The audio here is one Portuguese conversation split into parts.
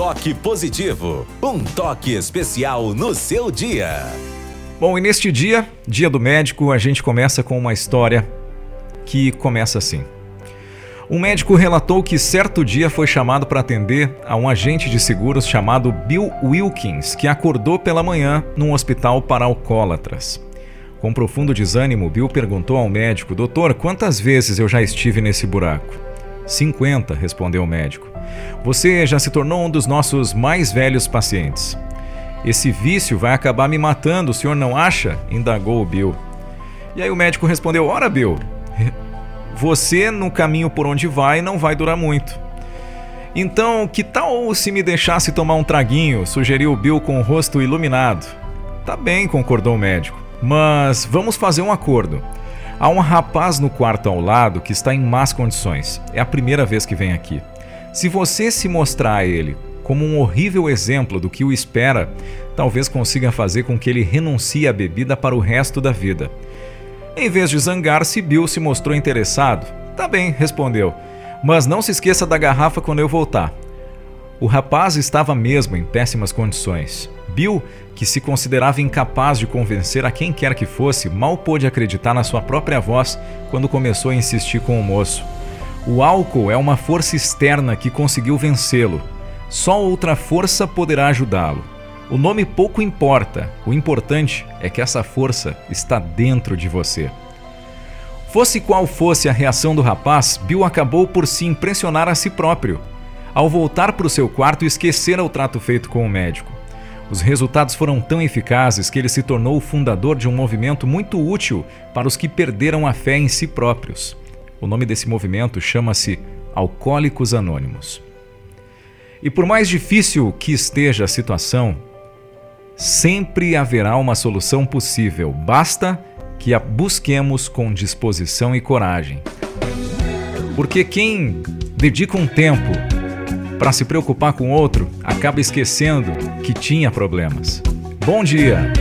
toque positivo, um toque especial no seu dia. Bom, e neste dia, dia do médico, a gente começa com uma história que começa assim. Um médico relatou que certo dia foi chamado para atender a um agente de seguros chamado Bill Wilkins, que acordou pela manhã num hospital para alcoólatras. Com profundo desânimo, Bill perguntou ao médico: Doutor, quantas vezes eu já estive nesse buraco? 50, respondeu o médico. Você já se tornou um dos nossos mais velhos pacientes. Esse vício vai acabar me matando, o senhor não acha? indagou o Bill. E aí o médico respondeu: Ora, Bill, você no caminho por onde vai não vai durar muito. Então, que tal se me deixasse tomar um traguinho? sugeriu Bill com o rosto iluminado. Tá bem, concordou o médico. Mas vamos fazer um acordo. Há um rapaz no quarto ao lado que está em más condições. É a primeira vez que vem aqui. Se você se mostrar a ele como um horrível exemplo do que o espera, talvez consiga fazer com que ele renuncie à bebida para o resto da vida. Em vez de zangar-se, Bill se mostrou interessado. Tá bem, respondeu. Mas não se esqueça da garrafa quando eu voltar. O rapaz estava mesmo em péssimas condições. Bill, que se considerava incapaz de convencer a quem quer que fosse, mal pôde acreditar na sua própria voz quando começou a insistir com o moço. O álcool é uma força externa que conseguiu vencê-lo. Só outra força poderá ajudá-lo. O nome pouco importa, o importante é que essa força está dentro de você. Fosse qual fosse a reação do rapaz, Bill acabou por se impressionar a si próprio. Ao voltar para o seu quarto, esquecera o trato feito com o médico. Os resultados foram tão eficazes que ele se tornou o fundador de um movimento muito útil para os que perderam a fé em si próprios. O nome desse movimento chama-se Alcoólicos Anônimos. E por mais difícil que esteja a situação, sempre haverá uma solução possível, basta que a busquemos com disposição e coragem. Porque quem dedica um tempo para se preocupar com outro acaba esquecendo que tinha problemas. Bom dia!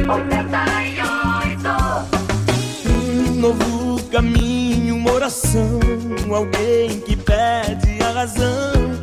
Um novo caminho, uma oração, alguém que pede a razão